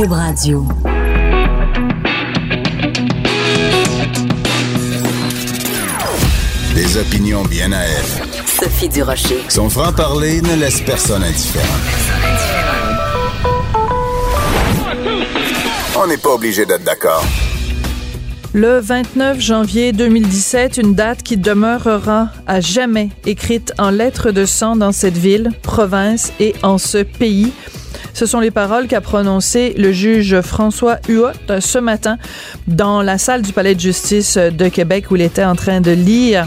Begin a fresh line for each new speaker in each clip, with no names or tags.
Cube Radio.
Des opinions bien à elle.
Sophie Durocher.
Son franc-parler ne laisse personne indifférent. On n'est pas obligé d'être d'accord.
Le 29 janvier 2017, une date qui demeurera à jamais écrite en lettres de sang dans cette ville, province et en ce pays. Ce sont les paroles qu'a prononcées le juge François Huot ce matin dans la salle du Palais de justice de Québec où il était en train de lire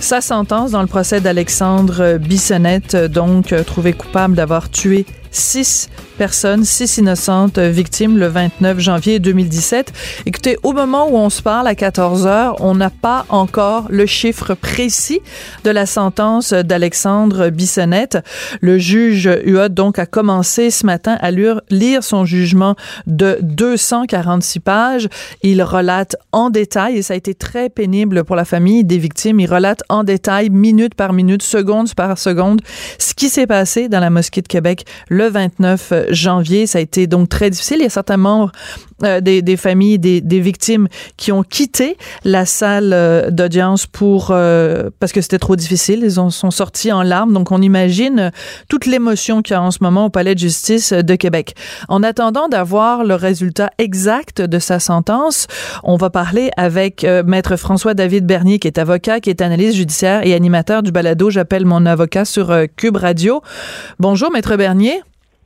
sa sentence dans le procès d'Alexandre Bissonnette, donc trouvé coupable d'avoir tué six personnes, six innocentes victimes le 29 janvier 2017. Écoutez, au moment où on se parle à 14 heures, on n'a pas encore le chiffre précis de la sentence d'Alexandre Bissonnette. Le juge Huot donc a commencé ce matin à lire son jugement de 246 pages. Il relate en détail, et ça a été très pénible pour la famille des victimes, il relate en détail, minute par minute, seconde par seconde, ce qui s'est passé dans la mosquée de Québec le 29 janvier. Ça a été donc très difficile. Il y a certains membres euh, des, familles des, des, victimes qui ont quitté la salle euh, d'audience pour euh, parce que c'était trop difficile. Ils ont, sont sortis en larmes. Donc on imagine toute l'émotion qu'il y a en ce moment au Palais de justice de Québec. En attendant d'avoir le résultat exact de sa sentence, on va parler avec maître François David Bernier qui est avocat, qui est analyste judiciaire et animateur du balado J'appelle mon avocat sur Cube Radio. Bonjour maître Bernier.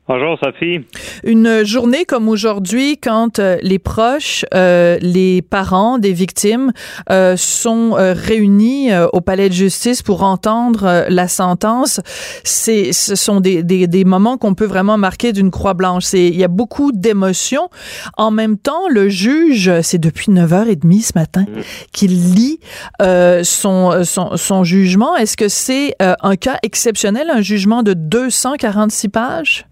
Bonjour Sophie.
Une journée comme aujourd'hui, quand euh, les proches, euh, les parents des victimes euh, sont euh, réunis euh, au palais de justice pour entendre la sentence, c'est, ce sont des, des, des moments qu'on peut vraiment marquer d'une croix blanche. C'est, il y a beaucoup d'émotions. En même temps, le juge, c'est depuis 9h30 ce matin mmh. qu'il lit son, son, son, jugement. Est-ce que c'est un cas exceptionnel, un jugement de 246 pages?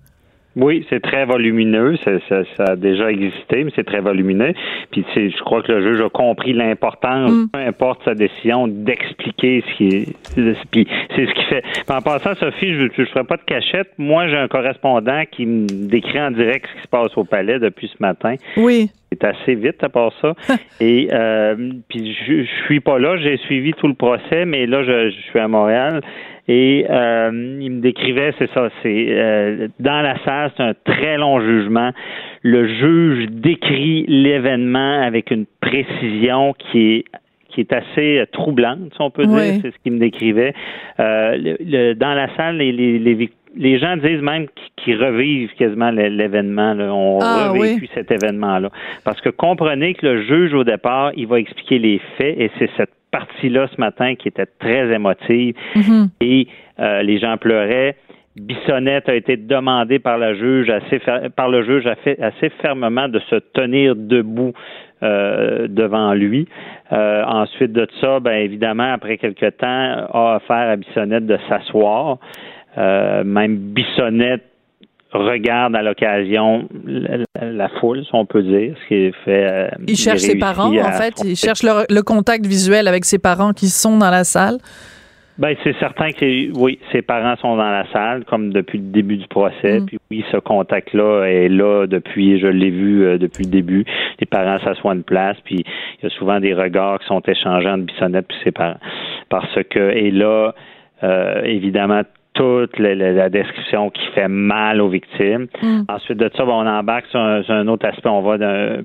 Oui, c'est très volumineux. Ça, ça, ça, a déjà existé, mais c'est très volumineux. Puis je crois que le juge a compris l'importance, mm. peu importe sa décision, d'expliquer ce qui est. Puis c'est ce qui fait. Puis en passant, Sophie, je ne ferai pas de cachette. Moi, j'ai un correspondant qui me décrit en direct ce qui se passe au palais depuis ce matin.
Oui.
C'est assez vite à part ça. Et euh, puis je, je suis pas là, j'ai suivi tout le procès, mais là je, je suis à Montréal. Et euh, il me décrivait, c'est ça, c'est euh, dans la salle, c'est un très long jugement. Le juge décrit l'événement avec une précision qui est qui est assez troublante, si on peut dire, c'est ce qu'il me décrivait. Euh, le, dans la salle, les, les, les, les gens disent même qu'ils revivent quasiment l'événement. On ah, revécu oui. cet événement-là. Parce que comprenez que le juge, au départ, il va expliquer les faits et c'est cette partie-là ce matin qui était très émotive mm-hmm. et euh, les gens pleuraient. Bissonnette a été demandé par la juge assez par le juge assez fermement de se tenir debout euh, devant lui. Euh, ensuite de ça, ben évidemment, après quelque temps, a offert à Bissonnette de s'asseoir. Euh, même Bissonnette regarde à l'occasion la, la, foule, si on peut dire, ce qui fait. Euh,
il cherche ses parents, en fait. Il cherche le, le, contact visuel avec ses parents qui sont dans la salle.
Ben, c'est certain que oui, ses parents sont dans la salle, comme depuis le début du procès. Mm. Puis oui, ce contact-là est là depuis, je l'ai vu euh, depuis le début. Les parents s'assoient de place, puis il y a souvent des regards qui sont échangés entre Bissonnette et ses parents. Parce que, et là, euh, évidemment, toute la, la, la, description qui fait mal aux victimes. Mm. Ensuite de ça, ben, on embarque sur un, sur un, autre aspect, on va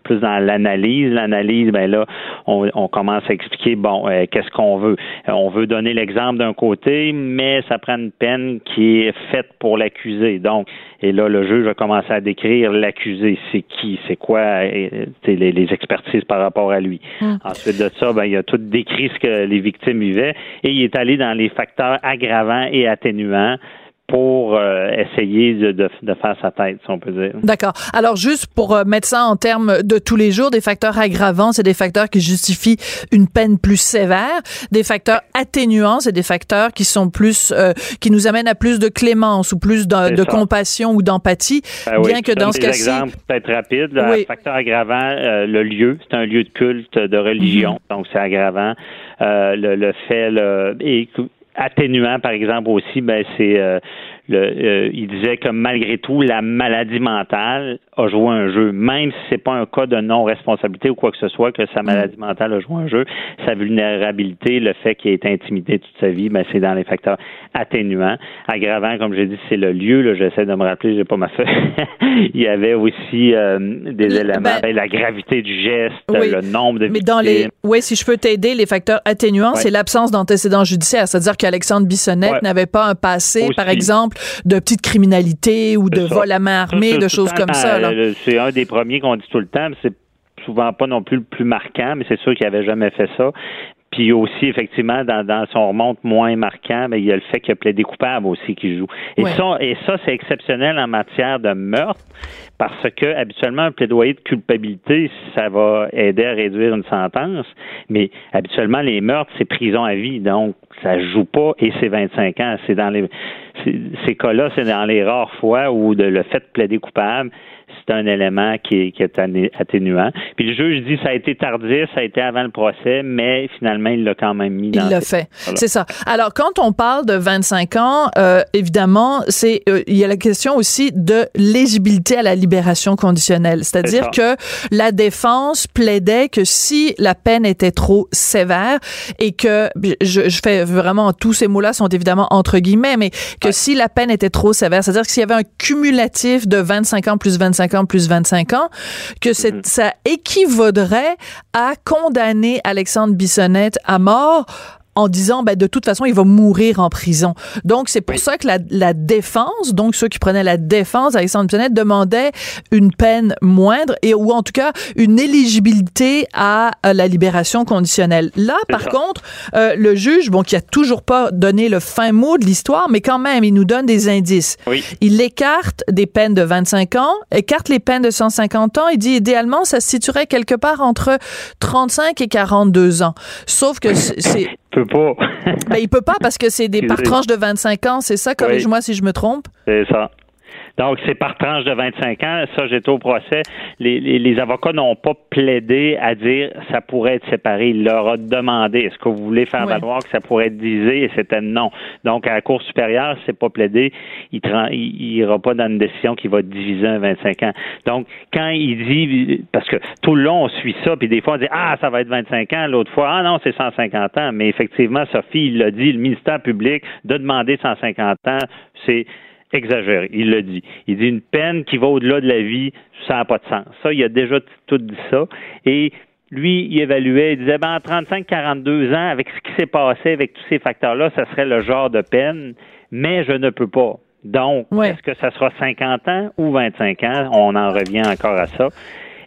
plus dans l'analyse. L'analyse, ben là, on, on, commence à expliquer, bon, euh, qu'est-ce qu'on veut. Euh, on veut donner l'exemple d'un côté, mais ça prend une peine qui est faite pour l'accusé. Donc, et là, le juge va commencer à décrire l'accusé, c'est qui, c'est quoi? Euh, les, les, expertises par rapport à lui. Mm. Ensuite de ça, ben, il a tout décrit ce que les victimes vivaient. Et il est allé dans les facteurs aggravants et atténuants pour euh, essayer de, de, de, faire sa tête, si on peut dire.
D'accord. Alors, juste pour euh, mettre ça en termes de tous les jours, des facteurs aggravants, c'est des facteurs qui justifient une peine plus sévère. Des facteurs atténuants, c'est des facteurs qui sont plus, euh, qui nous amènent à plus de clémence ou plus de, de compassion ou d'empathie.
Ben
bien
oui,
que dans ce cas-ci.
exemple peut-être rapide. Oui. Facteur aggravant, euh, le lieu, c'est un lieu de culte de religion, mm -hmm. donc c'est aggravant. Euh, le, le, fait, le, et atténuant, par exemple, aussi, ben, c'est euh, le, il disait que malgré tout, la maladie mentale a joué un jeu, même si c'est pas un cas de non-responsabilité ou quoi que ce soit, que sa maladie mentale a joué un jeu, sa vulnérabilité, le fait qu'il ait été intimidé toute sa vie, ben, c'est dans les facteurs atténuants. Aggravant, comme j'ai dit, c'est le lieu, là, j'essaie de me rappeler, j'ai pas ma feuille. il y avait aussi euh, des éléments, ben, ben, la gravité du geste, le nombre de Mais dans les,
oui, si je peux t'aider, les facteurs atténuants, c'est l'absence d'antécédents judiciaires, c'est-à-dire qu'Alexandre Bissonnette n'avait pas un passé, par exemple, de petite criminalité ou de vol à main armée, de choses comme ça.
C'est un des premiers qu'on dit tout le temps, c'est souvent pas non plus le plus marquant, mais c'est sûr qu'il avait jamais fait ça. Puis aussi, effectivement, dans, dans son remonte moins marquant, mais il y a le fait qu'il y a plaidé coupable aussi qui joue. Et ça, et ça, c'est exceptionnel en matière de meurtre, parce que habituellement, un plaidoyer de culpabilité, ça va aider à réduire une sentence, mais habituellement, les meurtres, c'est prison à vie, donc ça joue pas et c'est 25 ans. C'est dans les ces cas-là, c'est dans les rares fois où le fait de plaider coupable, c'est un élément qui est, atténuant. Puis le juge dit ça a été tardif, ça a été avant le procès, mais finalement, il l'a quand même mis dans
Il l'a fait. C'est ça. Alors, quand on parle de 25 ans, euh, évidemment, c'est euh, il y a la question aussi de l'éligibilité à la libération conditionnelle. C'est-à-dire que la défense plaidait que si la peine était trop sévère et que, je, je fais vraiment, tous ces mots-là sont évidemment entre guillemets, mais que si la peine était trop sévère, c'est-à-dire que s'il y avait un cumulatif de 25 ans plus 25 ans plus 25 ans, que mhm. ça équivaudrait à condamner Alexandre Bissonnette à mort en disant ben de toute façon il va mourir en prison. Donc c'est pour ça que la, la, défense, donc ceux qui prenaient la défense, Alexandre Bissonnette demandait une peine moindre et ou en tout cas une éligibilité à, la libération conditionnelle. Là par contre, euh, le juge, bon qui a toujours pas donné le fin mot de l'histoire, mais quand même il nous donne des indices. Il écarte des peines de 25 ans, écarte les peines de 150 ans. Il dit idéalement ça se situerait quelque part entre 35 et 42 ans. Sauf que c'est
peut pas.
ben, il peut pas parce que c'est des par tranche de 25 ans, c'est ça? Corrige-moi si je me trompe.
C'est ça. Donc, c'est par tranche de 25 ans. Ça, j'étais au procès. Les, les, avocats n'ont pas plaidé à dire ça pourrait être séparé. Il leur a demandé est-ce que vous voulez faire valoir que ça pourrait être divisé? Et c'était non. Donc, à la Cour supérieure, c'est pas plaidé. Il n'ira pas dans une décision qui va diviser un 25 ans. Donc, quand il dit, parce que tout le long, on suit ça, puis des fois, on dit ah, ça va être 25 ans, l'autre fois, ah non, c'est 150 ans. Mais effectivement, Sophie, il l'a dit, le ministère public de demander 150 ans, c'est exagéré. Il le dit. Il dit une peine qui va au-delà de la vie, ça n'a pas de sens. Ça, il a déjà tout dit ça. Et lui, il évaluait, il disait, ben, en 35-42 ans, avec ce qui s'est passé, avec tous ces facteurs-là, ça serait le genre de peine, mais je ne peux pas. Donc, est-ce que ça sera 50 ans ou 25 ans? On en revient encore à ça.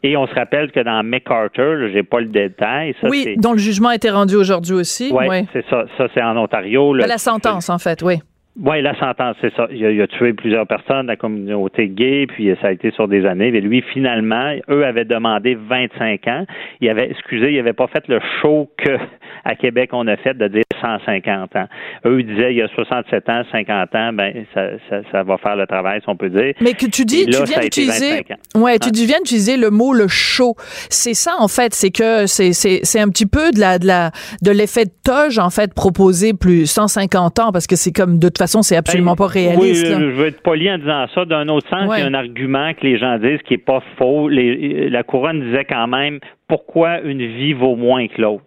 Et on se rappelle que dans McArthur, j'ai pas le détail.
Ça, oui, dont le jugement a été rendu aujourd'hui aussi.
Oui, ouais. c'est ça. Ça, c'est en Ontario.
la sentence, en fait, oui.
Oui, la sentence, c'est ça. Il a, tué plusieurs personnes de la communauté gay, puis ça a été sur des années. Mais lui, finalement, eux avaient demandé 25 ans. Il avait, excusez, il avait pas fait le show que à Québec on a fait de dire 150 ans. Eux ils disaient il y a 67 ans, 50 ans, ben ça, ça, ça va faire le travail, si on peut dire.
Mais que tu dis, tu viens d'utiliser, ouais, tu hein? viens d'utiliser le mot le show. C'est ça en fait, c'est que c'est c'est un petit peu de la de la de l'effet de toge en fait proposé plus 150 ans parce que c'est comme de toute façon c'est absolument ben, pas réaliste.
Oui, je veux être poli en disant ça. D'un autre sens, il y a un argument que les gens disent qui est pas faux. Les, la couronne disait quand même pourquoi une vie vaut moins que l'autre.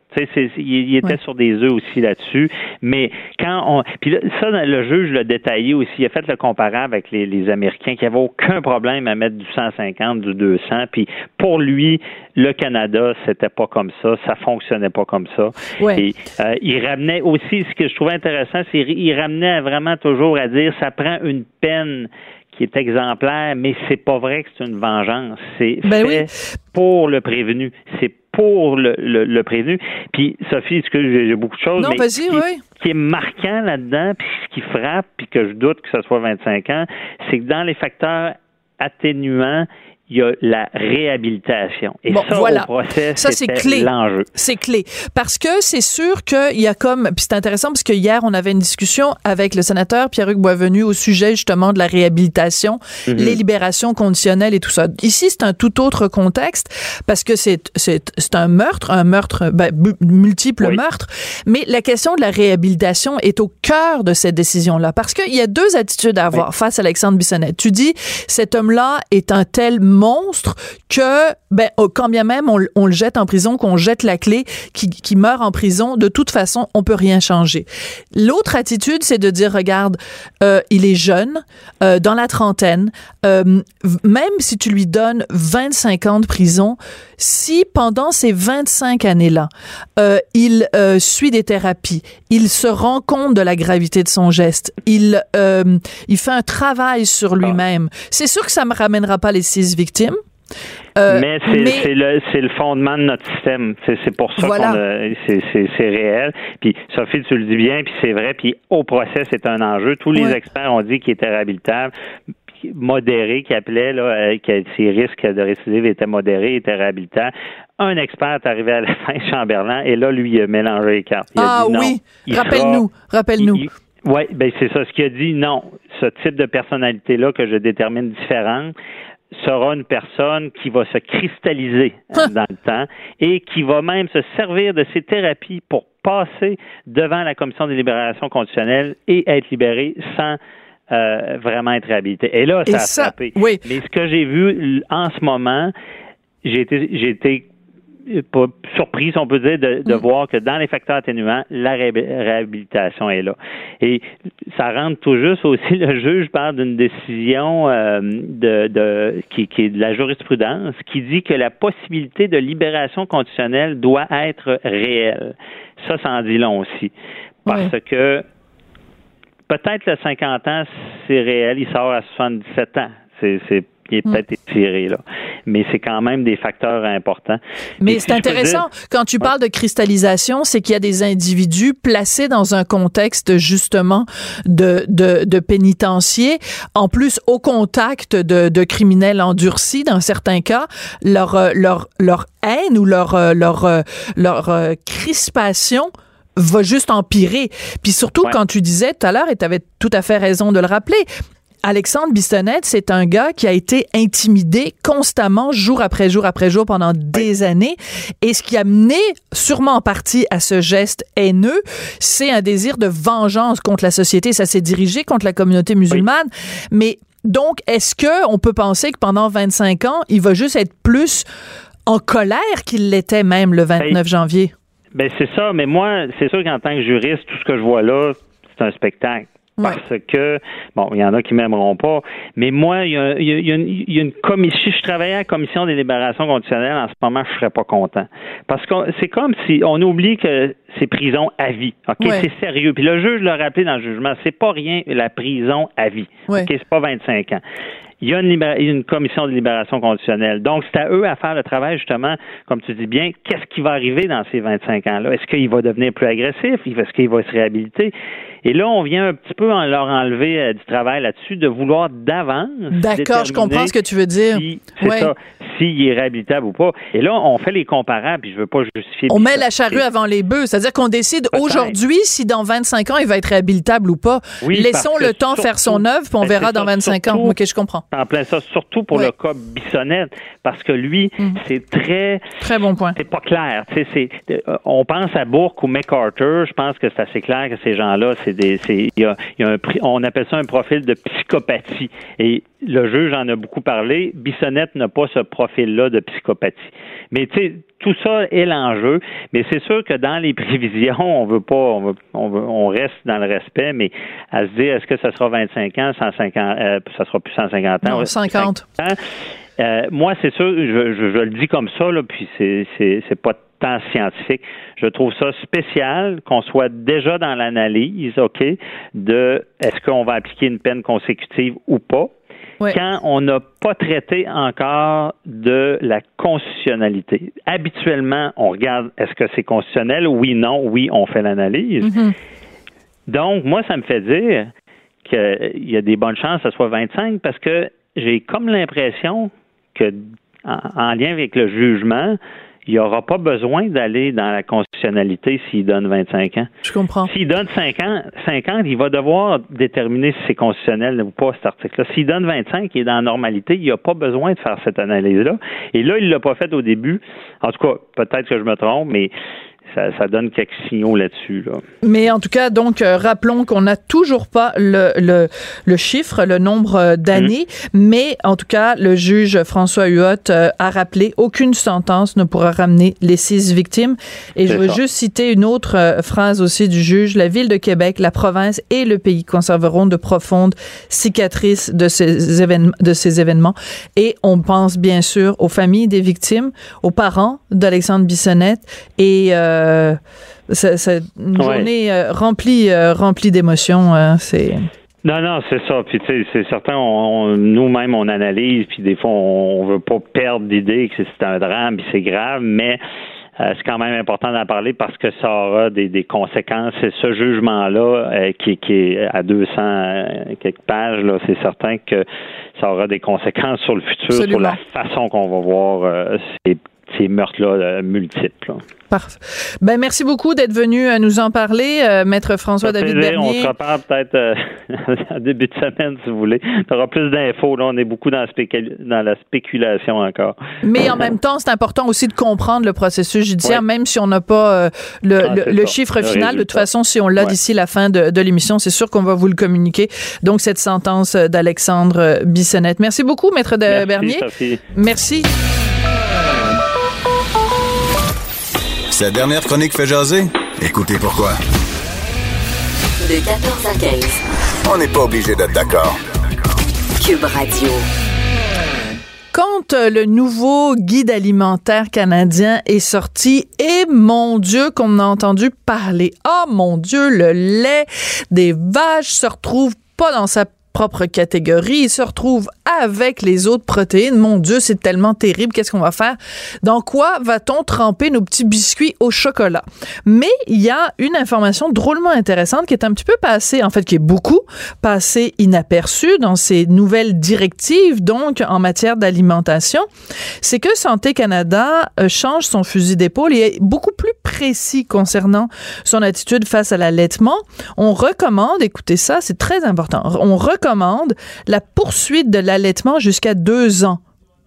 il, était sur des œufs aussi là-dessus. Mais quand on. Puis ça, le juge l'a détaillé aussi. Il a fait le comparable avec les, Américains qui n'avaient aucun problème à mettre du 150, du 200. Puis pour lui, le Canada, c'était pas comme ça. Ça fonctionnait pas comme ça. Et euh, il ramenait aussi, ce que je trouvais intéressant, c'est qu'il ramenait vraiment toujours à dire ça prend une peine qui est exemplaire, mais c'est pas vrai que c'est une vengeance. C'est ben fait pour le prévenu. C'est pour le, le, prévenu. Puis, Sophie, est-ce que j'ai beaucoup de choses?
Non, vas-y, oui.
qui est marquant là-dedans, puis ce qui frappe, puis que je doute que ce soit 25 ans, c'est que dans les facteurs atténuants, il y a la réhabilitation. Et
bon,
ça,
voilà.
au procès,
ça c'est clé.
l'enjeu.
C'est clé. Parce que c'est sûr qu'il y a comme, puis c'est intéressant parce que hier, on avait une discussion avec le sénateur Pierre-Hugues Boisvenu au sujet justement de la réhabilitation,
Mhm.
les libérations conditionnelles et tout ça. Ici, c'est un tout autre contexte parce que c'est, c'est, c'est un meurtre, un meurtre, ben, multiple
Oui.
meurtre. Mais la question de la réhabilitation est au cœur de cette décision-là parce qu'il y a deux attitudes à avoir face à Alexandre Bissonnette. Tu dis, cet homme-là est un tel monstre que, ben, oh, quand bien même on, le jette en prison, qu'on jette la clé, qui, qui meurt en prison, de toute façon, on peut rien changer. L'autre attitude, c'est de dire, regarde, euh, il est jeune, euh, dans la trentaine, euh, même si tu lui donnes 25 ans de prison, si pendant ces 25 années-là, euh, il euh, suit des thérapies, il se rend compte de la gravité de son geste, il, il fait un travail sur lui-même, c'est sûr que ça me ramènera pas les six victimes. Euh,
mais c'est le fondement de notre système. C'est pour ça
Voilà.
qu'on c'est réel. Puis Sophie, tu le dis bien, puis c'est vrai. Puis au procès, c'est un enjeu. Tous les experts ont dit qu'il était réhabilitable, modéré, qui appelait là, euh, que ses risques de récidive étaient modérés, était réhabilitable. Un expert est arrivé à la fin, Chamberlain, et là, lui, il a mélangé les cartes. Il a
ah
dit
oui, rappelle-nous, rappelle-nous.
oui, ben c'est ça. Ce qu'il a dit, non, ce type de personnalité-là que je détermine différente sera une personne qui va se cristalliser dans le temps et qui va même se servir de ses thérapies pour passer devant la commission des libérations conditionnelles et être libéré sans euh, vraiment être réhabilité. Et là, ça
Et
a
ça,
frappé.
oui.
Mais ce que j'ai vu en ce moment, j'ai été, j'ai été pas surpris, si on peut dire, de, de
Mm.
voir que dans les facteurs atténuants, la ré- réhabilitation est là. Et ça rentre tout juste aussi, le juge parle d'une décision euh, de, de qui, qui est de la jurisprudence qui dit que la possibilité de libération conditionnelle doit être réelle. Ça, ça en dit long aussi. Parce
Oui.
que peut-être le 50 ans, c'est réel, il sort à 77 ans. C'est, c'est, il est peut-être étiré, là. Mais c'est quand même des facteurs importants.
Mais
Et
c'est
si
intéressant,
dire-
quand tu parles de cristallisation, c'est qu'il y a des individus placés dans un contexte justement de, de, de pénitencier, en plus au contact de, de criminels endurcis dans certains cas, leur, euh, leur, leur haine ou leur, euh, leur, euh, leur crispation va juste empirer. Puis surtout,
Ouais.
quand tu disais tout à l'heure, et tu avais tout à fait raison de le rappeler, Alexandre Bissonnette, c'est un gars qui a été intimidé constamment, jour après jour après jour, pendant des années. Et ce qui a mené, sûrement en partie, à ce geste haineux, c'est un désir de vengeance contre la société. Ça s'est dirigé contre la communauté musulmane. Mais donc, est-ce que on peut penser que pendant 25 ans, il va juste être plus en colère qu'il l'était même le 29 janvier?
Ben c'est ça, mais moi, c'est sûr qu'en tant que juriste, tout ce que je vois là, c'est un spectacle.
Ouais.
Parce que, bon, il y en a qui m'aimeront pas, mais moi, il y a, il y a- il y a une, il y a une commission, si je travaillais à la commission des libérations conditionnelles, en ce moment, je serais pas content. Parce que c'est comme si on oublie que c'est prison à vie. OK?
Ouais.
C'est sérieux. Puis le juge l'a rappelé dans le jugement, c'est pas rien la prison à vie.
Ouais.
OK? C'est pas 25 ans. Il y a une, une commission de libération conditionnelle. Donc, c'est à eux à faire le travail, justement, comme tu dis bien, qu'est-ce qui va arriver dans ces 25 ans-là? Est-ce qu'il va devenir plus agressif? Est-ce qu'il va se réhabiliter? Et là, on vient un petit peu en leur enlever euh, du travail là-dessus, de vouloir d'avance.
D'accord, je comprends ce que tu veux dire.
si- c'est
Ouais.
ça, s'il est réhabilitable ou pas. Et là, on fait les comparables, puis je veux pas justifier.
On met la charrue avant les bœufs. C'est-à-dire qu'on décide aujourd'hui si dans 25 ans, il va être réhabilitable ou pas.
Oui,
Laissons le temps faire son œuvre, puis on
Ben,
verra dans
ça,
25 ans.
surtout-
OK, je comprends.
En plein ça, surtout pour
Ouais.
le cas Bissonnette, parce que lui,
Mm.
c'est très
Très bon point.
c'est pas clair. Euh, on pense à Bourque ou MacArthur. Je pense que c'est assez clair que ces gens-là, c'est des, c'est, il y a, il y a un, pri- on appelle ça un profil de psychopathie. Et le juge en a beaucoup parlé. Bissonnette n'a pas ce profil-là de psychopathie. Mais tu sais, tout ça est l'enjeu. Mais c'est sûr que dans les prévisions, on veut pas, on, veut, on, veut- on reste dans le respect, mais à se dire, est-ce que ça sera 25 ans, 150, euh, ça sera plus 150 ans,
Non,
ouais,
50.
ans. Euh, moi, c'est sûr, je, je- je le dis comme ça, là, puis c'est, c'est, c'est pas scientifique. Je trouve ça spécial qu'on soit déjà dans l'analyse, OK, de est-ce qu'on va appliquer une peine consécutive ou pas. Quand on n'a pas traité encore de la constitutionnalité. Habituellement, on regarde est-ce que c'est constitutionnel? Oui, non, oui, on fait l'analyse.
Mhm.
Donc, moi, ça me fait dire qu'il y a des bonnes chances que ce soit 25 parce que j'ai comme l'impression que en lien avec le jugement, il n'y aura pas besoin d'aller dans la constitutionnalité s'il donne 25 ans.
Je comprends.
S'il donne 5 ans, 5 ans, il va devoir déterminer si c'est constitutionnel ou pas cet article-là. S'il donne 25, il est dans la normalité, il n'a pas besoin de faire cette analyse-là. Et là, il ne l'a pas fait au début. En tout cas, peut-être que je me trompe, mais ça, donne quelques signaux là-dessus.
Mais en tout cas, donc, euh, rappelons qu'on n'a toujours pas le, le, le, chiffre, le nombre euh, d'années, mm. mais en tout cas, le juge François Huot euh, a rappelé aucune sentence ne pourra ramener les six victimes. Et je veux juste citer une autre phrase aussi du juge. La ville de Québec, la province et le pays conserveront de profondes cicatrices de ces, événements, de ces événements. Et on pense bien sûr aux familles des victimes, aux parents d'Alexandre Bissonnette et euh, c'est une journée euh, remplie, euh, remplie d'émotions. c'est
non, non, c'est ça. Puis tu sais, c'est certain, nous-mêmes on analyse, puis des fois on, veut pas perdre l'idée que c'est un drame, puis c'est grave, mais c'est quand même important d'en parler parce que ça aura des, conséquences. Et ce jugement-là, qui, est à 200 quelques pages, là, c'est certain que ça aura des conséquences sur le futur, sur la façon qu'on va voir ces ces meurtres-là euh, multiples.
Parfait. Ben, merci beaucoup d'être venu euh, nous en parler, euh, Maître François-David Bernier.
On se reparle peut-être en début de semaine, si vous voulez. Tu auras plus d'infos. Là, on est beaucoup dans, dans, la spéculation encore.
Mais en même temps, c'est important aussi de comprendre le processus judiciaire, même si on n'a pas le, ah, chiffre final. de toute façon, si on l'a d'ici la fin de, de l'émission, c'est sûr qu'on va vous le communiquer. Donc, cette sentence d'Alexandre Bissonnette. Merci beaucoup, Maître de Bernier. Merci.
Sa dernière chronique fait jaser? Écoutez pourquoi.
De 14 à 15.
On n'est pas obligé d'être d'accord.
Cube Radio.
Quand euh, le nouveau guide alimentaire canadien est sorti, et mon Dieu qu'on a entendu parler. Oh mon Dieu, le lait des vaches se retrouve pas dans sa propre catégorie. Il se retrouve avec les autres protéines. Mon Dieu, c'est tellement terrible. Qu'est-ce qu'on va faire? Dans quoi va-t-on tremper nos petits biscuits au chocolat? Mais il y a une information drôlement intéressante qui est un petit peu passée, en fait, qui est beaucoup passée inaperçue dans ces nouvelles directives, donc en matière d'alimentation. C'est que Santé Canada euh, change son fusil d'épaule et est beaucoup plus précis concernant son attitude face à l'allaitement. On recommande, écoutez ça, c'est très important, on recommande la poursuite de l'allaitement jusqu'à deux ans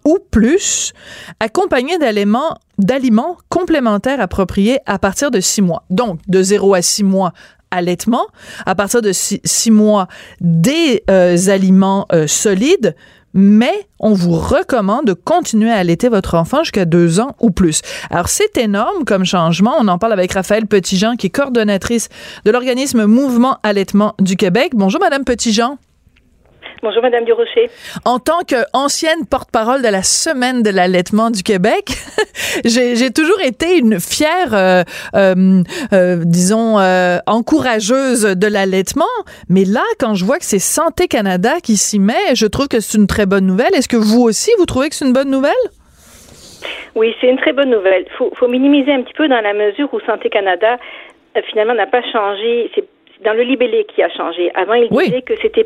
ou plus, accompagné d'aliments, complémentaires appropriés à partir de six mois. Donc, de zéro à six mois, allaitement. À partir de six, mois, des euh, aliments euh, solides, mais on vous recommande de continuer à allaiter votre enfant jusqu'à deux ans ou plus. Alors, c'est énorme comme changement. On en parle avec Raphaël Petitjean, qui est coordonnatrice de l'organisme Mouvement Allaitement du Québec. Bonjour, Madame Petitjean.
Bonjour, Madame Durocher.
En tant qu'ancienne porte-parole de la Semaine de l'allaitement du Québec, j'ai toujours été une fière, euh, euh, euh, disons, encourageuse de l'allaitement. Mais là, quand je vois que c'est Santé Canada qui s'y met, je trouve que c'est une très bonne nouvelle. Est-ce que vous aussi, vous trouvez que c'est une bonne nouvelle?
Oui, c'est une très bonne nouvelle. Il faut, faut minimiser un petit peu dans la mesure où Santé Canada, finalement, n'a pas changé. C'est dans le libellé qui a changé. Avant, il disait que c'était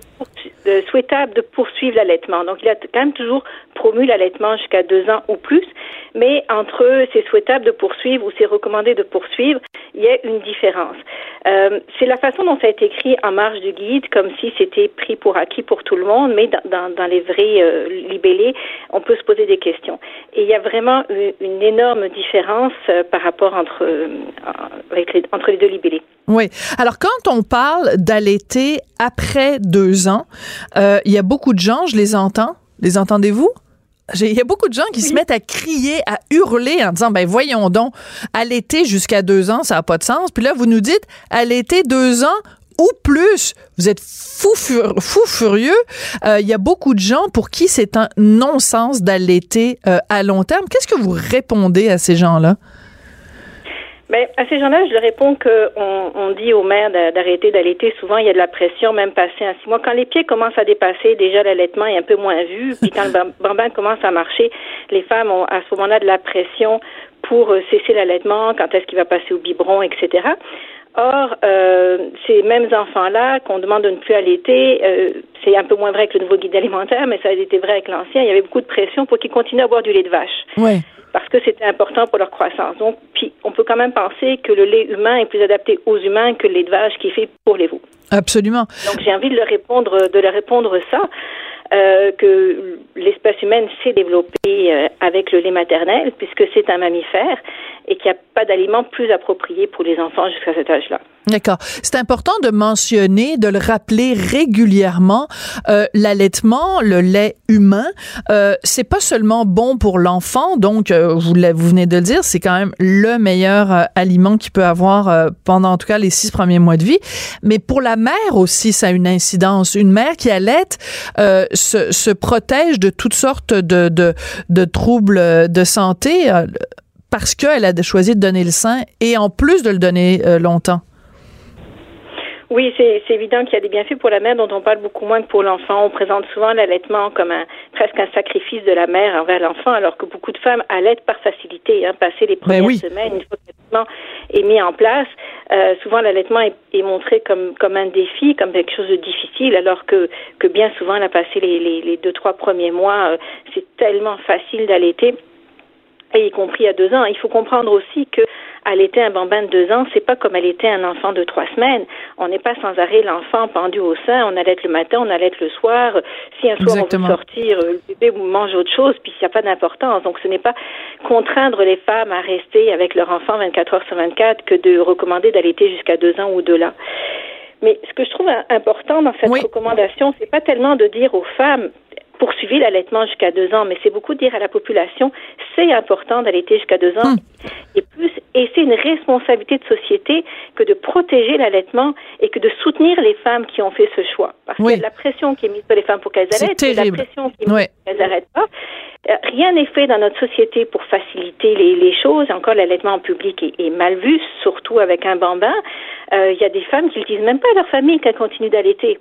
euh, souhaitable de poursuivre l'allaitement. Donc, il a quand même toujours promu l'allaitement jusqu'à deux ans ou plus. Mais entre c'est souhaitable de poursuivre ou c'est recommandé de poursuivre, il y a une différence. Euh, c'est la façon dont ça a été écrit en marge du guide, comme si c'était pris pour acquis pour tout le monde, mais dans, dans, dans les vrais euh, libellés, on peut se poser des questions. Et il y a vraiment une, une énorme différence euh, par rapport entre, euh, avec les, entre les deux libellés.
Oui. Alors, quand on parle d'allaiter après deux ans, euh, il y a beaucoup de gens, je les entends. Les entendez-vous? Il y a beaucoup de gens qui se mettent à crier, à hurler en disant, ben voyons donc, allaiter jusqu'à deux ans, ça n'a pas de sens. Puis là, vous nous dites, allaiter deux ans ou plus. Vous êtes fou, fou furieux. Euh, il y a beaucoup de gens pour qui c'est un non-sens d'allaiter euh, à long terme. Qu'est-ce que vous répondez à ces gens-là?
Mais à ces gens-là, je leur réponds qu'on on dit aux mères d'arrêter d'allaiter. Souvent, il y a de la pression, même passé un six mois. Quand les pieds commencent à dépasser, déjà l'allaitement est un peu moins vu. Puis quand le bambin commence à marcher, les femmes ont à ce moment-là de la pression pour euh, cesser l'allaitement, quand est-ce qu'il va passer au biberon, etc. Or, euh, ces mêmes enfants-là, qu'on demande de ne plus allaiter, euh, c'est un peu moins vrai avec le nouveau guide alimentaire, mais ça a été vrai avec l'ancien. Il y avait beaucoup de pression pour qu'ils continuent à boire du lait de vache.
Ouais.
Parce que c'était important pour leur croissance. Donc, puis, on peut quand même penser que le lait humain est plus adapté aux humains que le lait de vache qui est fait pour les veaux.
Absolument.
Donc, j'ai envie de leur répondre, de leur répondre ça. Euh, que l'espèce humaine s'est développée euh, avec le lait maternel, puisque c'est un mammifère et qu'il n'y a pas d'aliment plus approprié pour les enfants jusqu'à cet âge-là.
D'accord. C'est important de mentionner, de le rappeler régulièrement. Euh, L'allaitement, le lait humain, euh, c'est pas seulement bon pour l'enfant. Donc, euh, vous, vous venez de le dire, c'est quand même le meilleur euh, aliment qu'il peut avoir euh, pendant, en tout cas, les six premiers mois de vie. Mais pour la mère aussi, ça a une incidence. Une mère qui allaite se, se, protège de toutes sortes de, de, de troubles de santé parce qu'elle a choisi de donner le sein et en plus de le donner longtemps.
Oui, c'est évident qu'il y a des bienfaits pour la mère dont on parle beaucoup moins que pour l'enfant. On présente souvent l'allaitement comme un, presque un sacrifice de la mère envers l'enfant, alors que beaucoup de femmes allaitent par facilité. Hein, passer les ben premières oui. semaines, une fois que l'allaitement est mis en place, euh, souvent l'allaitement est, est, montré comme, comme un défi, comme quelque chose de difficile, alors que, que bien souvent, elle a passé les, les, les deux, trois premiers mois, euh, c'est tellement facile d'allaiter et y compris à deux ans. Il faut comprendre aussi que allaiter un bambin de deux ans, c'est pas comme allaiter un enfant de trois semaines. On n'est pas sans arrêt l'enfant pendu au sein. On allaite le matin, on allaite le soir. Si un soir Exactement. on veut sortir, euh, le bébé mange autre chose, puis il n'y a pas d'importance. Donc ce n'est pas contraindre les femmes à rester avec leur enfant 24 heures sur 24 que de recommander d'allaiter jusqu'à deux ans ou au-delà. Mais ce que je trouve important dans cette oui. recommandation, c'est pas tellement de dire aux femmes poursuivi l'allaitement jusqu'à deux ans, mais c'est beaucoup dire à la population, c'est important d'allaiter jusqu'à deux ans. Hum. Et plus, et c'est une responsabilité de société que de protéger l'allaitement et que de soutenir les femmes qui ont fait ce choix. Parce oui. de la pression qui est mise sur les femmes pour qu'elles allaitent, la pression qui est mise oui. pour qu'elles n'arrêtent pas. Euh, rien n'est fait dans notre société pour faciliter les, les choses. Encore, l'allaitement en public est, est, mal vu, surtout avec un bambin. Euh, il y a des femmes qui ne disent même pas à leur famille qu'elles continuent d'allaiter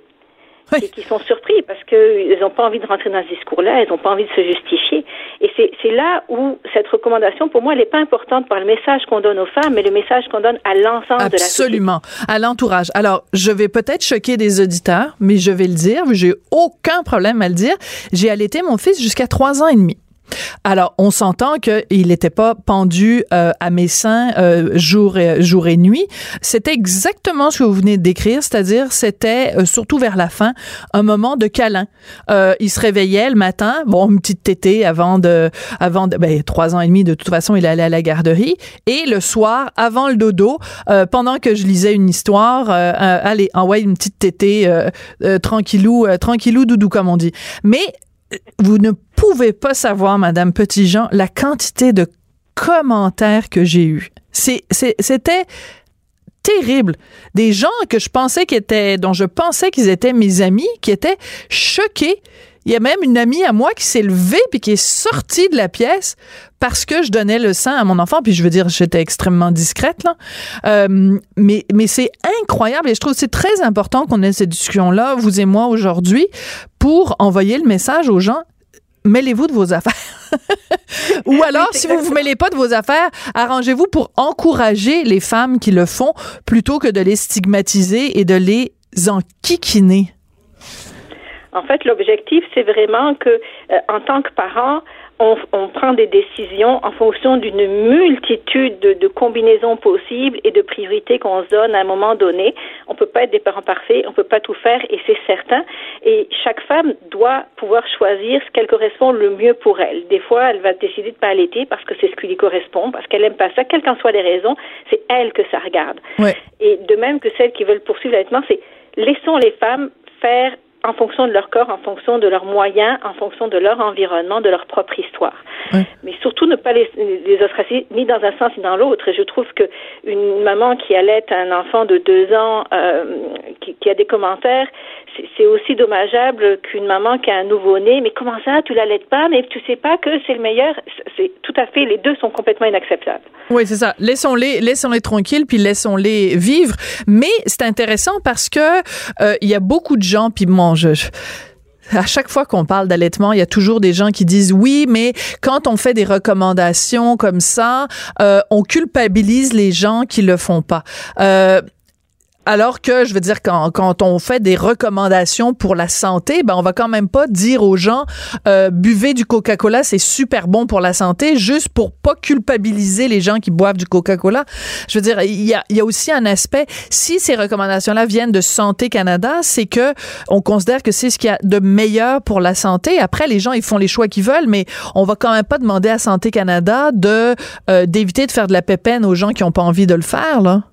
oui. et qui sont surpris parce qu'ils n'ont pas envie de rentrer dans ce discours-là, ils n'ont pas envie de se justifier. Et c'est là où cette recommandation, pour moi, elle n'est pas importante par le message qu'on donne aux femmes, mais le message qu'on donne à l'ensemble de la
société. Absolument, à l'entourage. Alors, je vais peut-être choquer des auditeurs, mais je vais le dire, j'ai aucun problème à le dire. J'ai allaité mon fils jusqu'à trois ans et demi. Alors, on s'entend qu'il n'était pas pendu euh, à mes seins euh, jour, et, nuit. C'était exactement ce que vous venez de décrire, c'est-à-dire c'était euh, surtout vers la fin un moment de câlin. Il se réveillait le matin, bon, une petite tétée avant de, avant de, ben, trois ans et demi de toute façon, il allait à la garderie, et le soir, avant le dodo, pendant que je lisais une histoire, allez, envoie une petite tétée tranquillou, tranquillou doudou comme on dit. Mais vous ne pouvez pas savoir, Madame Petitjean, la quantité de commentaires que j'ai eus. C'était terrible. Des gens que je pensais qui étaient, dont je pensais qu'ils étaient mes amis, qui étaient choqués. Il y a même une amie à moi qui s'est levée puis qui est sortie de la pièce parce que je donnais le sein à mon enfant. Puis je veux dire, j'étais extrêmement discrète là. Euh, mais mais c'est incroyable et je trouve c'est très important qu'on ait cette discussion là, vous et moi aujourd'hui, pour envoyer le message aux gens mêlez-vous de vos affaires. Ou alors, si vous ne vous mêlez pas de vos affaires, arrangez-vous pour encourager les femmes qui le font plutôt que de les stigmatiser et de les enquiquiner.
En fait, l'objectif, c'est vraiment que, euh, en tant que parent, on, on, prend des décisions en fonction d'une multitude de, de, combinaisons possibles et de priorités qu'on se donne à un moment donné. On peut pas être des parents parfaits, on peut pas tout faire et c'est certain. Et chaque femme doit pouvoir choisir ce qu'elle correspond le mieux pour elle. Des fois, elle va décider de pas allaiter parce que c'est ce qui lui correspond, parce qu'elle aime pas ça. Quelles qu'en soient les raisons, c'est elle que ça regarde.
Ouais.
Et de même que celles qui veulent poursuivre l'allaitement, c'est laissons les femmes faire en fonction de leur corps, en fonction de leurs moyens, en fonction de leur environnement, de leur propre histoire.
Oui.
Mais surtout ne pas les, les ostraciser ni dans un sens ni dans l'autre. Et je trouve que une maman qui allait un enfant de deux ans, euh, qui, qui, a des commentaires, c'est aussi dommageable qu'une maman qui a un nouveau-né. Mais comment ça, tu l'allaites pas, mais tu sais pas que c'est le meilleur? C'est tout à fait, les deux sont complètement inacceptables.
Oui, c'est ça. Laissons-les, laissons-les tranquilles, puis laissons-les vivre. Mais c'est intéressant parce que euh, il y a beaucoup de gens, puis bon, à chaque fois qu'on parle d'allaitement, il y a toujours des gens qui disent oui, mais quand on fait des recommandations comme ça, euh, on culpabilise les gens qui le font pas. Euh, alors que, je veux dire, quand, quand on fait des recommandations pour la santé, ben on va quand même pas dire aux gens euh, buvez du Coca-Cola, c'est super bon pour la santé, juste pour pas culpabiliser les gens qui boivent du Coca-Cola. Je veux dire, il y a, y a aussi un aspect. Si ces recommandations-là viennent de Santé Canada, c'est que on considère que c'est ce qu'il y a de meilleur pour la santé. Après, les gens ils font les choix qu'ils veulent, mais on va quand même pas demander à Santé Canada de euh, d'éviter de faire de la pépène aux gens qui ont pas envie de le faire, là.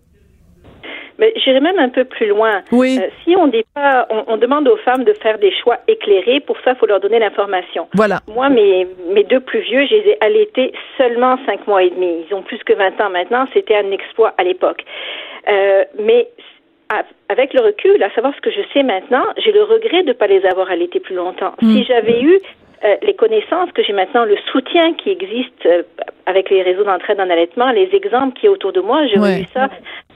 Mais j'irai même un peu plus loin.
Oui.
Euh, si on, dit pas, on, on, demande aux femmes de faire des choix éclairés, pour ça, il faut leur donner l'information.
Voilà.
Moi, mes, mes deux plus vieux, je les ai allaités seulement cinq mois et demi. Ils ont plus que 20 ans maintenant. C'était un exploit à l'époque. Euh, mais avec le recul, à savoir ce que je sais maintenant, j'ai le regret de ne pas les avoir allaités plus longtemps. Mm. Si j'avais eu euh, les connaissances que j'ai maintenant, le soutien qui existe euh, avec les réseaux d'entraide en allaitement, les exemples qui est autour de moi, j'ai ouais. vu ça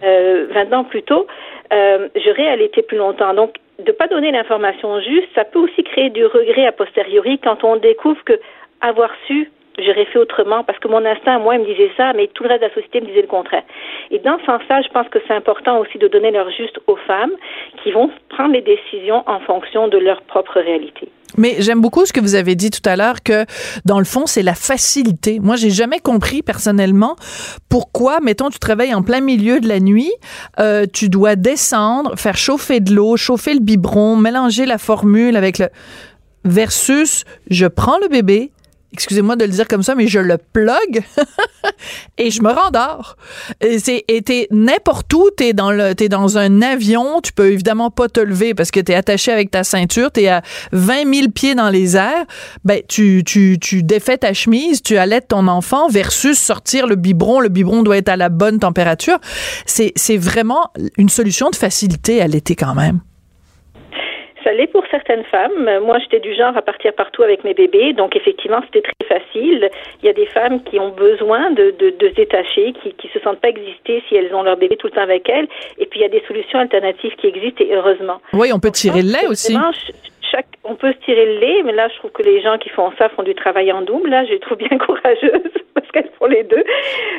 euh, 20 ans plus tôt, euh, j'aurais allaité plus longtemps. Donc, de pas donner l'information juste, ça peut aussi créer du regret a posteriori quand on découvre que avoir su j'aurais fait autrement parce que mon instinct, moi, il me disait ça, mais tout le reste de la société me disait le contraire. Et dans ce sens-là, je pense que c'est important aussi de donner leur juste aux femmes qui vont prendre les décisions en fonction de leur propre réalité.
Mais j'aime beaucoup ce que vous avez dit tout à l'heure que dans le fond c'est la facilité. Moi j'ai jamais compris personnellement pourquoi mettons tu travailles en plein milieu de la nuit, euh, tu dois descendre, faire chauffer de l'eau, chauffer le biberon, mélanger la formule avec le versus je prends le bébé, excusez-moi de le dire comme ça, mais je le plug et je me rendors. C'est t'es n'importe où, t'es dans t'es dans un avion, tu peux évidemment pas te lever parce que t'es attaché avec ta ceinture, t'es à 20 000 pieds dans les airs. Ben tu tu tu défais ta chemise, tu allaites ton enfant versus sortir le biberon. Le biberon doit être à la bonne température. C'est vraiment une solution de facilité à l'été quand même.
Ça l'est pour certaines femmes. Moi, j'étais du genre à partir partout avec mes bébés, donc effectivement, c'était très facile. Il y a des femmes qui ont besoin de, de, de se détacher, qui qui se sentent pas exister si elles ont leur bébé tout le temps avec elles. Et puis, il y a des solutions alternatives qui existent, et heureusement.
Oui, on peut donc, tirer le lait aussi.
Chaque, on peut se tirer le lait, mais là, je trouve que les gens qui font ça font du travail en double. Là, je les trouve bien courageuses parce qu'elles font les deux.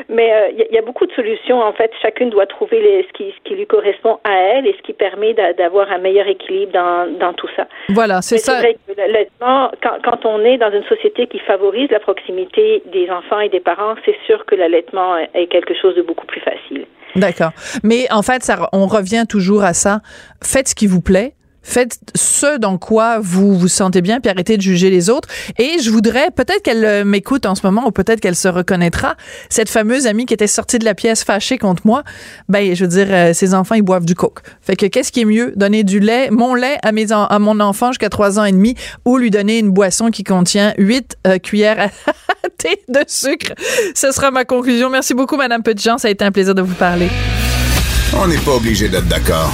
Mais il euh, y, y, a beaucoup de solutions. En fait, chacune doit trouver les, ce, qui, ce qui lui correspond à elle et ce qui permet d'avoir un meilleur équilibre dans, dans tout ça.
Voilà, c'est ça.
Vrai que l'allaitement, quand, quand on est dans une société qui favorise la proximité des enfants et des parents, c'est sûr que l'allaitement est quelque chose de beaucoup plus facile.
D'accord. Mais en fait, ça, on revient toujours à ça. Faites ce qui vous plaît faites ce dans quoi vous vous sentez bien, puis arrêtez de juger les autres. Et je voudrais, peut-être qu'elle euh, m'écoute en ce moment, ou peut-être qu'elle se reconnaîtra, cette fameuse amie qui était sortie de la pièce fâchée contre moi, ben, je veux dire, euh, ses enfants, ils boivent du coke. Fait que qu'est-ce qui est mieux? Donner du lait, mon lait à, mes, à mon enfant jusqu'à trois ans et demi, ou lui donner une boisson qui contient huit euh, cuillères à thé de sucre? Ce sera ma conclusion. Merci beaucoup, Madame Petitjean. Ça a été un plaisir de vous parler.
On n'est pas obligé d'être d'accord.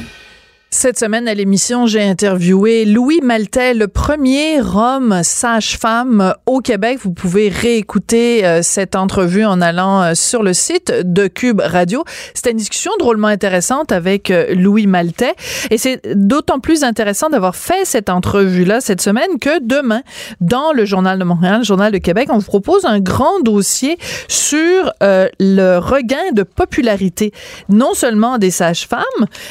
Cette semaine à l'émission, j'ai interviewé Louis Maltais, le premier homme sage-femme au Québec. Vous pouvez réécouter euh, cette entrevue en allant euh, sur le site de Cube Radio. C'était une discussion drôlement intéressante avec euh, Louis Maltais et c'est d'autant plus intéressant d'avoir fait cette entrevue-là cette semaine que demain, dans le Journal de Montréal, le Journal de Québec, on vous propose un grand dossier sur le regain de popularité, non seulement des sages-femmes,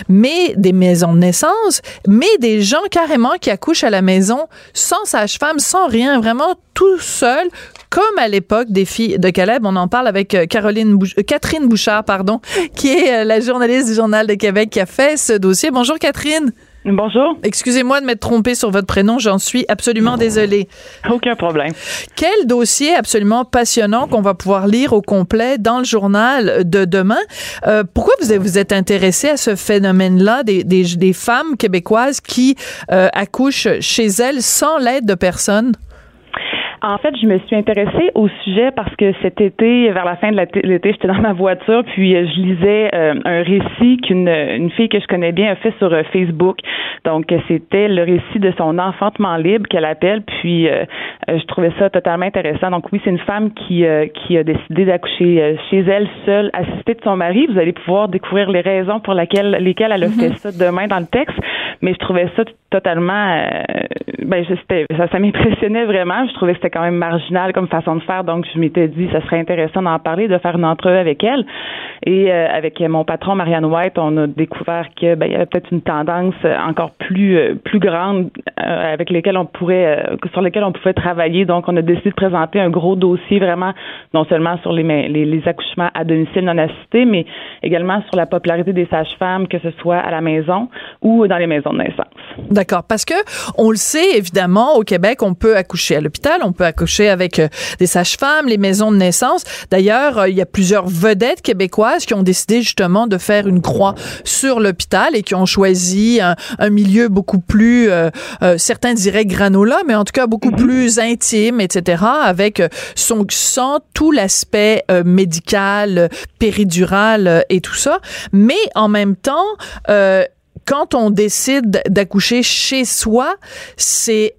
mais des maisons naissance, mais des gens carrément qui accouchent à la maison sans sage-femme, sans rien, vraiment tout seul, comme à l'époque des filles de Caleb. On en parle avec Caroline Bouch Catherine Bouchard, pardon, qui est la journaliste du Journal de Québec qui a fait ce dossier. Bonjour Catherine.
Bonjour.
Excusez-moi de m'être trompée sur votre prénom, j'en suis absolument désolée.
Aucun problème.
Quel dossier absolument passionnant qu'on va pouvoir lire au complet dans le journal de demain. Euh, pourquoi vous vous êtes intéressé à ce phénomène-là des, des, des, femmes québécoises qui euh, accouchent chez elles sans l'aide de personne?
En fait, je me suis intéressée au sujet parce que cet été, vers la fin de l'été, j'étais dans ma voiture, puis euh, je lisais euh, un récit qu'une une fille que je connais bien a fait sur euh, Facebook. Donc, c'était le récit de son enfantement libre qu'elle appelle, puis je trouvais ça totalement intéressant. Donc, oui, c'est une femme qui, qui a décidé d'accoucher chez elle seule, assistée de son mari. Vous allez pouvoir découvrir les raisons pour laquelle, lesquelles elle a mm -hmm. fait ça demain dans le texte. mais je trouvais ça totalement, euh, ben, ça, ça m'impressionnait vraiment. Je trouvais que c'était quand même marginal comme façon de faire, donc je m'étais dit, ça serait intéressant d'en parler, de faire une entrevue avec elle. Et euh, avec mon patron Marianne White, on a découvert que ben, il y avait peut-être une tendance encore plus euh, plus grande avec lesquelles on pourrait, sur lesquelles on pouvait travailler. Donc, on a décidé de présenter un gros dossier vraiment, non seulement sur les, les, les accouchements à domicile non assistés, mais également sur la popularité des sages-femmes, que ce soit à la maison ou dans les maisons de naissance.
D'accord, parce que on le sait évidemment au Québec, on peut accoucher à l'hôpital, on peut accoucher avec euh, des sages-femmes, les maisons de naissance. D'ailleurs, euh, il y a plusieurs vedettes québécoises qui ont décidé justement de faire une croix sur l'hôpital et qui ont choisi un, milieu beaucoup plus, euh, certains diraient granola, mais en tout cas beaucoup mm-hmm. plus intime, etc., avec son sans tout l'aspect médical, péridural et tout ça. Mais en même temps, quand on décide d'accoucher chez soi, c'est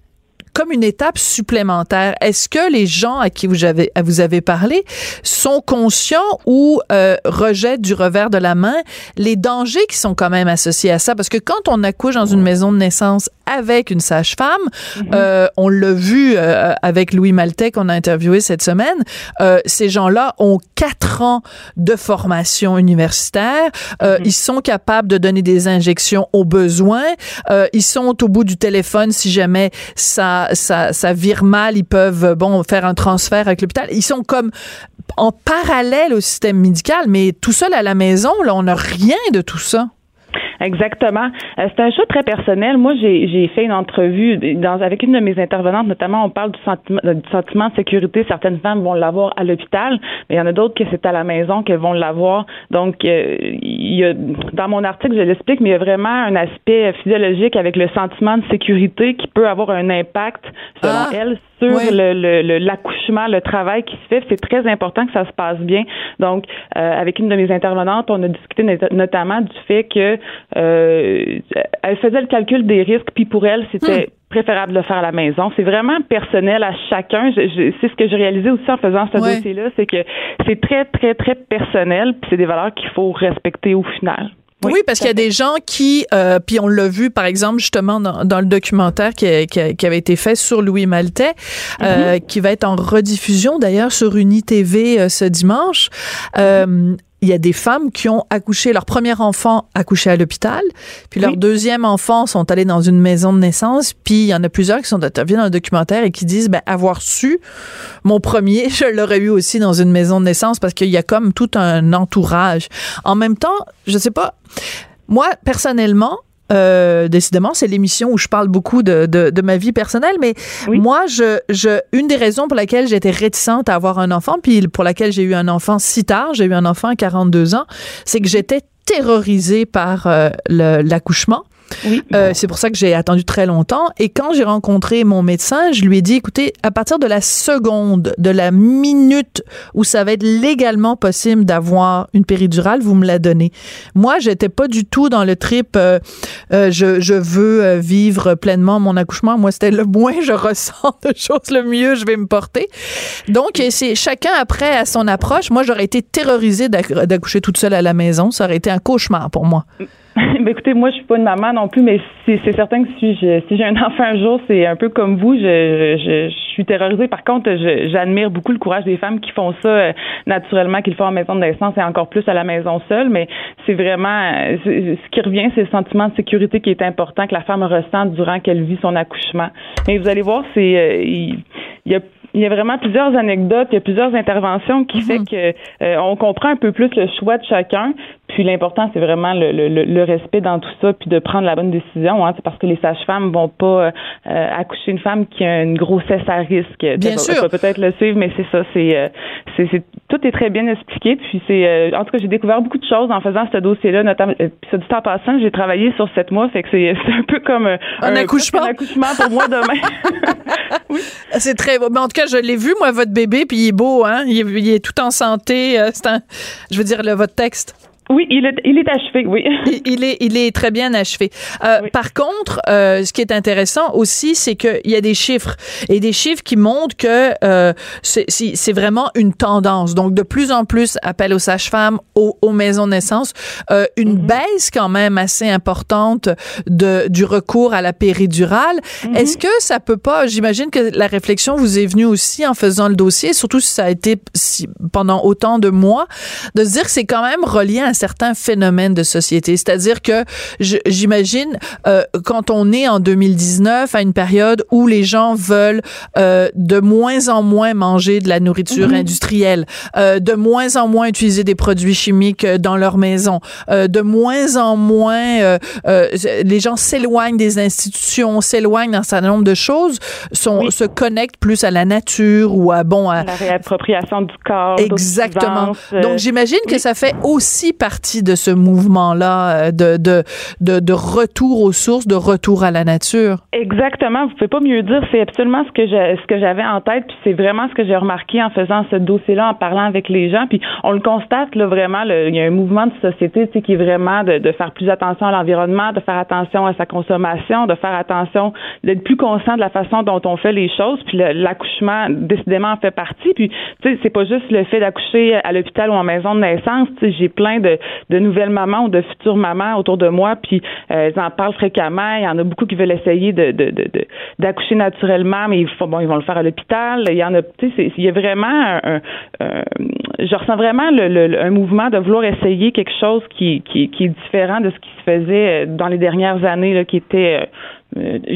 comme une étape supplémentaire. Est-ce que les gens à qui vous avez, vous avez parlé sont conscients ou euh, rejettent du revers de la main les dangers qui sont quand même associés à ça? Parce que quand on accouche dans une maison de naissance avec une sage-femme, mm-hmm. euh, on l'a vu euh, avec Louis Maltais qu'on a interviewé cette semaine, euh, ces gens-là ont quatre ans de formation universitaire, euh, mm-hmm. ils sont capables de donner des injections au besoin, euh, ils sont au bout du téléphone si jamais ça ça, vire mal, ils peuvent bon faire un transfert avec l'hôpital. Ils sont comme en parallèle au système médical, mais tout seul à la maison, là, on n'a rien de tout ça.
Exactement. Euh, c'est un choix très personnel. Moi, j'ai fait une entrevue dans, avec une de mes intervenantes, notamment, on parle du sentiment, du sentiment de sécurité. Certaines femmes vont l'avoir à l'hôpital, mais il y en a d'autres que c'est à la maison qu'elles vont l'avoir. Donc, euh, il y a, dans mon article, je l'explique, mais il y a vraiment un aspect physiologique avec le sentiment de sécurité qui peut avoir un impact, selon ah. elle, sur l'accouchement, le, le, travail qui se fait. C'est très important que ça se passe bien. Donc, euh, avec une de mes intervenantes, on a discuté notamment du fait que euh, elle faisait le calcul des risques, puis pour elle, c'était hmm. préférable de le faire à la maison. C'est vraiment personnel à chacun. c'est ce que j'ai réalisé aussi en faisant ce dossier-là, c'est que c'est très, très, très personnel, puis c'est des valeurs qu'il faut respecter au final.
Oui, parce qu'il y a des gens qui, euh, puis on l'a vu par exemple justement dans, le documentaire qui, qui, avait été fait sur Louis Maltais, euh, mm-hmm. qui va être en rediffusion d'ailleurs sur UniTV euh, ce dimanche. Euh, il y a des femmes qui ont accouché leur premier enfant accouché à l'hôpital, puis leur deuxième enfant sont allés dans une maison de naissance, puis il y en a plusieurs qui sont interviewés dans le documentaire et qui disent ben avoir su mon premier, je l'aurais eu aussi dans une maison de naissance parce qu'il y a comme tout un entourage. En même temps, je sais pas moi personnellement, euh, décidément, c'est l'émission où je parle beaucoup de, de, ma vie personnelle, mais moi, je, je, une des raisons pour laquelle j'étais réticente à avoir un enfant, puis pour laquelle j'ai eu un enfant si tard, j'ai eu un enfant à 42 ans, c'est que j'étais terrorisée par euh, l'accouchement. Oui. Euh, c'est pour ça que j'ai attendu très longtemps. Et quand j'ai rencontré mon médecin, je lui ai dit, écoutez, à partir de la seconde, de la minute où ça va être légalement possible d'avoir une péridurale, vous me la donnez. Moi, j'étais pas du tout dans le trip, euh, euh, je, je, veux vivre pleinement mon accouchement. Moi, c'était le moins je ressens de choses, le mieux je vais me porter. Donc, c'est chacun après à son approche. Moi, j'aurais été terrorisée d'accoucher toute seule à la maison. Ça aurait été un cauchemar pour moi.
ben, écoutez, moi, je suis pas une maman non plus, mais c'est certain que si j'ai si un enfant un jour, c'est un peu comme vous. Je, je, je suis terrorisée. Par contre, j'admire beaucoup le courage des femmes qui font ça euh, naturellement, qui le font en maison de naissance et encore plus à la maison seule. Mais c'est vraiment euh, ce qui revient, c'est le sentiment de sécurité qui est important que la femme ressent durant qu'elle vit son accouchement. Mais vous allez voir, c'est euh, il y a il y a vraiment plusieurs anecdotes, il y a plusieurs interventions qui fait mhm. que euh, on comprend un peu plus le choix de chacun. Puis l'important, c'est vraiment le, le, le, respect dans tout ça, puis de prendre la bonne décision. Hein, c'est parce que les sages-femmes vont pas euh, accoucher une femme qui a une grossesse à risque.
Bien sûr.
peut-être le suivre, mais c'est ça. C'est, euh, c'est, c'est, tout est très bien expliqué. Puis c'est, en tout cas, j'ai découvert beaucoup de choses en faisant ce dossier-là. Notamment, puis ça du temps passant, j'ai travaillé sur sept mois, fait que c'est, c'est un peu comme un,
accouchement.
un accouchement pour moi demain.
oui. C'est très beau. Mais en tout cas, je l'ai vu, moi, votre bébé, puis il est beau, hein? Il est, tout en santé. Euh, c'est un, je veux dire, le, votre texte.
Oui, il est, il est achevé, oui.
Il, est, il est très bien achevé. Euh, Par contre, euh, ce qui est intéressant aussi, c'est qu'il y a des chiffres et des chiffres qui montrent que euh, c'est vraiment une tendance. Donc, de plus en plus, appel aux sages-femmes, aux, aux, maisons de naissance, euh, une mm-hmm. baisse quand même assez importante de, du recours à la péridurale. Mm-hmm. Est-ce que ça peut pas, j'imagine que la réflexion vous est venue aussi en faisant le dossier, surtout si ça a été si, pendant autant de mois, de se dire que c'est quand même relié à un certain phénomène de société. C'est-à-dire que j'imagine euh, quand on est en 2019 à une période où les gens veulent euh, de moins en moins manger de la nourriture mhm. industrielle, euh, de moins en moins utiliser des produits chimiques dans leur maison, de moins en moins les gens s'éloignent des institutions, s'éloignent d'un certain nombre de choses, sont, se connectent plus à la nature ou à bon à
la réappropriation du corps.
Exactement. Donc j'imagine que ça fait aussi partie de ce mouvement-là euh, de, de, de, de, retour aux sources, de retour à la nature?
Exactement. Vous pouvez pas mieux dire. C'est absolument ce que je, ce que j'avais en tête. Puis c'est vraiment ce que j'ai remarqué en faisant ce dossier-là, en parlant avec les gens. Puis on le constate là vraiment. il y a un mouvement de société tu sais, qui est vraiment de, de faire plus attention à l'environnement, de faire attention à sa consommation, de faire attention, d'être plus conscient de la façon dont on fait les choses. Puis l'accouchement décidément en fait partie. Puis tu sais, c'est pas juste le fait d'accoucher à l'hôpital ou en maison de naissance. Tu sais, j'ai plein de, de nouvelles mamans ou de futures mamans autour de moi, puis euh, elles en parlent fréquemment. Il y en a beaucoup qui veulent essayer de, d'accoucher naturellement, mais ils, ils vont le faire à l'hôpital. Il y en a, tu sais, il y a vraiment un, je ressens vraiment un mouvement de vouloir essayer quelque chose qui, est différent de ce qui se faisait dans les dernières années, qui était euh,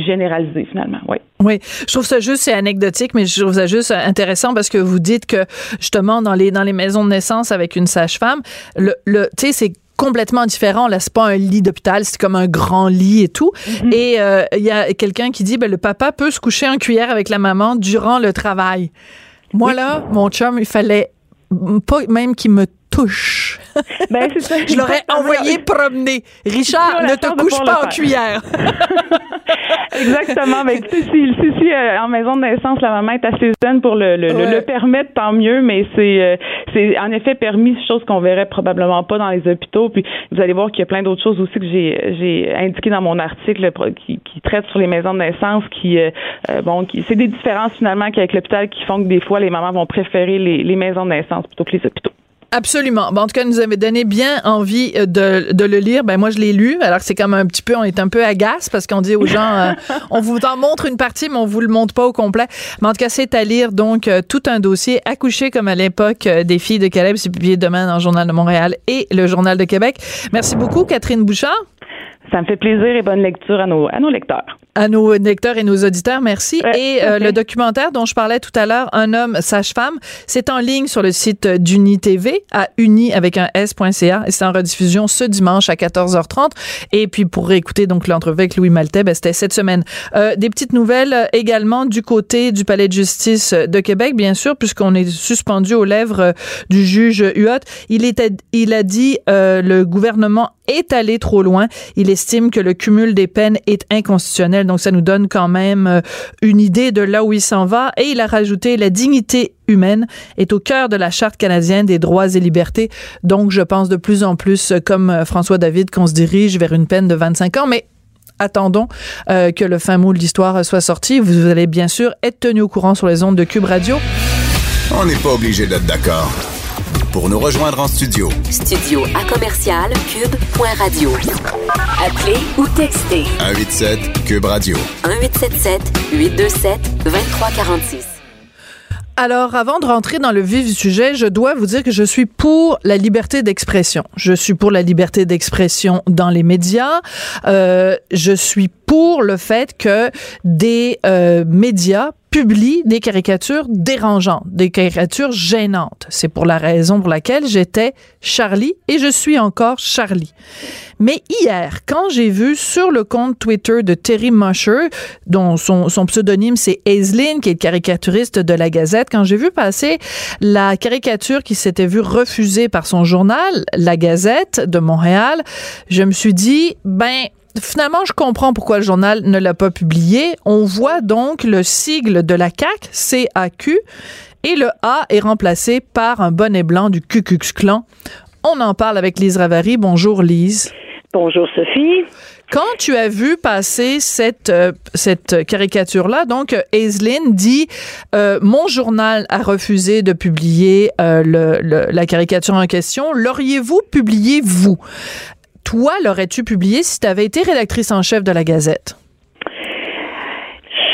généralisé finalement. Oui.
Oui, je trouve ça juste c'est anecdotique, mais je trouve ça juste intéressant parce que vous dites que justement dans les dans les maisons de naissance avec une sage-femme, le, le tu sais c'est complètement différent. Là, c'est pas un lit d'hôpital, c'est comme un grand lit et tout. Mm-hmm. Et euh, il y a quelqu'un qui dit, ben, le papa peut se coucher en cuillère avec la maman durant le travail. Moi, là, mon chum, il fallait pas même qu'il me touche. Ben, ça, je l'aurais envoyé promener. Richard, ne te couche pas en cuillère.
Exactement. Ben, si, si, si euh, en maison de naissance, la maman est assez zen pour le, le, le, permettre, tant mieux, mais c'est euh, c'est en effet permis, chose qu'on verrait probablement pas dans les hôpitaux. Puis vous allez voir qu'il y a plein d'autres choses aussi que j'ai j'ai indiqué dans mon article qui, qui traite sur les maisons de naissance, qui euh, bon, qui c'est des différences finalement qu'avec l'hôpital qui font que des fois les mamans vont préférer les, les maisons de naissance plutôt que les hôpitaux.
Absolument. Bon, en tout cas, nous avait donné bien envie euh, de, de le lire. Ben moi, je l'ai lu. Alors c'est comme un petit peu, on est un peu agace parce qu'on dit aux gens, euh, on vous en montre une partie, mais on vous le montre pas au complet. Mais en tout cas, c'est à lire. Donc, euh, tout un dossier accouché comme à l'époque des filles de Caleb. C'est publié demain dans le Journal de Montréal et le Journal de Québec. Merci beaucoup, Catherine Bouchard.
Ça me fait plaisir et bonne lecture à nos, à nos lecteurs
à nos lecteurs et nos auditeurs, merci. et euh, le documentaire dont je parlais tout à l'heure, Un homme sage-femme, c'est en ligne sur le site d'Uni TV à uni avec un s.ca et c'est en rediffusion ce dimanche à 14h30. Et puis pour écouter donc l'entrevue avec Louis Maltais, ben, c'était cette semaine. Euh, des petites nouvelles euh, également du côté du Palais de justice de Québec, bien sûr, puisqu'on est suspendu aux lèvres du juge Huot. Il était, il a dit le gouvernement est allé trop loin. Il estime que le cumul des peines est inconstitutionnel. Donc, ça nous donne quand même euh, une idée de là où il s'en va. Et il a rajouté la dignité humaine est au cœur de la Charte canadienne des droits et libertés. Donc, je pense de plus en plus, euh, comme euh, François David, qu'on se dirige vers une peine de 25 ans. Mais attendons que le fin mot de l'histoire soit sorti. Vous allez bien sûr être tenu au courant sur les ondes de Cube Radio.
On n'est pas obligé d'être d'accord pour nous rejoindre en studio.
Studio à commercial cube.radio. Appelez ou textez.
187 cube radio.
1877 827 2346.
Alors, avant de rentrer dans le vif du sujet, je dois vous dire que je suis pour la liberté d'expression. Je suis pour la liberté d'expression dans les médias. Euh, je suis pour le fait que des euh, médias publie des caricatures dérangeantes, des caricatures gênantes. C'est pour la raison pour laquelle j'étais Charlie et je suis encore Charlie. Mais hier, quand j'ai vu sur le compte Twitter de Terry Musher, dont son, pseudonyme c'est Aislinn, qui est caricaturiste de la Gazette, quand j'ai vu passer la caricature qui s'était vue refusée par son journal, La Gazette de Montréal, je me suis dit, ben, finalement, je comprends pourquoi le journal ne l'a pas publié. On voit donc le sigle de la CAQ, CAQ, et le A est remplacé par un bonnet blanc du Klux Klan On en parle avec Lise Ravary. Bonjour Lise.
Bonjour Sophie.
Quand tu as vu passer cette euh, cette caricature là, donc Aislinn dit euh, mon journal a refusé de publier euh, le, la caricature en question. L'auriez-vous publié vous? Toi, l'aurais-tu publié si tu avais été rédactrice en chef de la Gazette?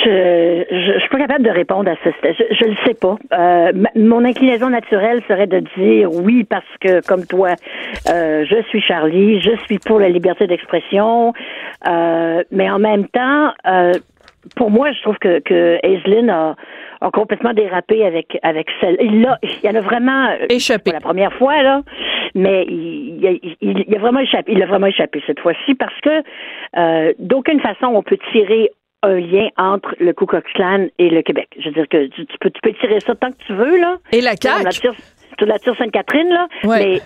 Je, je, suis pas capable de répondre à ça. Je, ne le sais pas. Euh, mon inclinaison naturelle serait de dire oui parce que, comme toi, euh, je suis Charlie, je suis pour la liberté d'expression, euh, mais en même temps, pour moi, je trouve que, que Aislinn a, a complètement dérapé avec avec celle. Il a, il en a vraiment
échappé
pour la première fois là, mais il, il, il, a vraiment échappé. Il a vraiment échappé cette fois-ci parce que euh, d'aucune façon on peut tirer un lien entre le Ku Klux Klan et le Québec. Je veux dire que tu, peux, tu peux tirer ça tant que tu veux, là.
Et la CAQ?
Tu la tire Sainte-Catherine, là. Mais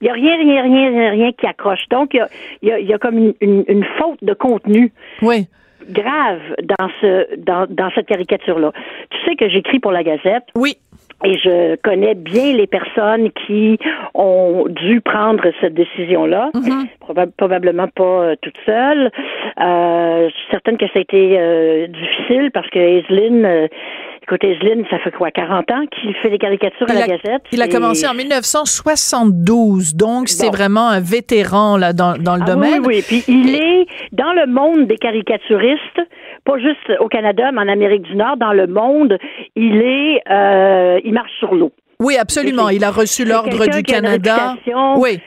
il n'y a rien, rien, rien, rien qui accroche. Donc, il y a, y a, comme une, une, faute de contenu.
Oui
grave dans ce dans, dans cette caricature là. Tu sais que j'écris pour la Gazette.
Oui
et je connais bien les personnes qui ont dû prendre cette décision-là. Mm-hmm. probablement pas euh, toute seule. Euh, je suis certaine que ça a été euh, difficile parce que Aislinn, euh, écoute, Aislinn, ça fait quoi, 40 ans qu'il fait des caricatures à la Gazette?
Il a commencé en 1972, donc c'est vraiment un vétéran là, dans, dans le ah domaine.
Oui, oui, puis il est dans le monde des caricaturistes pas juste au Canada, mais en Amérique du Nord, dans le monde, il est, euh, il marche sur l'eau.
Oui, absolument. Il a reçu l'ordre du Canada. Oui.